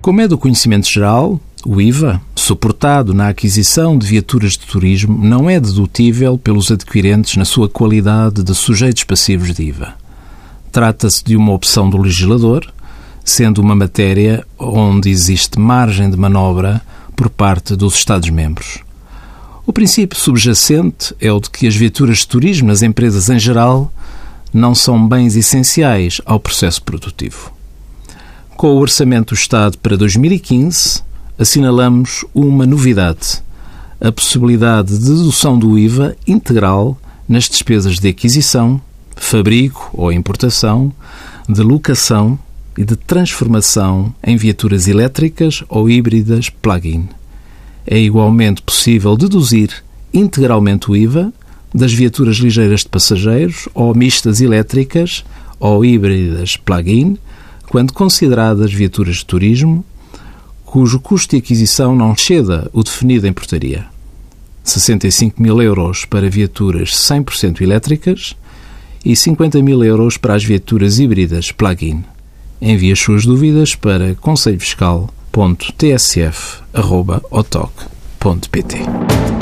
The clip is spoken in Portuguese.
Como é do conhecimento geral, o IVA, suportado na aquisição de viaturas de turismo, não é dedutível pelos adquirentes na sua qualidade de sujeitos passivos de IVA. Trata-se de uma opção do legislador, sendo uma matéria onde existe margem de manobra por parte dos Estados-membros. O princípio subjacente é o de que as viaturas de turismo nas empresas em geral não são bens essenciais ao processo produtivo. Com o Orçamento do Estado para 2015, assinalamos uma novidade: a possibilidade de dedução do IVA integral nas despesas de aquisição, fabrico ou importação, de locação e de transformação em viaturas elétricas ou híbridas plug-in. É igualmente possível deduzir integralmente o IVA das viaturas ligeiras de passageiros ou mistas elétricas ou híbridas plug-in, quando consideradas viaturas de turismo, cujo custo de aquisição não exceda o definido em portaria. 65 mil euros para viaturas 100% elétricas e 50 mil euros para as viaturas híbridas plug-in. Envie as suas dúvidas para conselhofiscal.com www.tsf.otoc.pt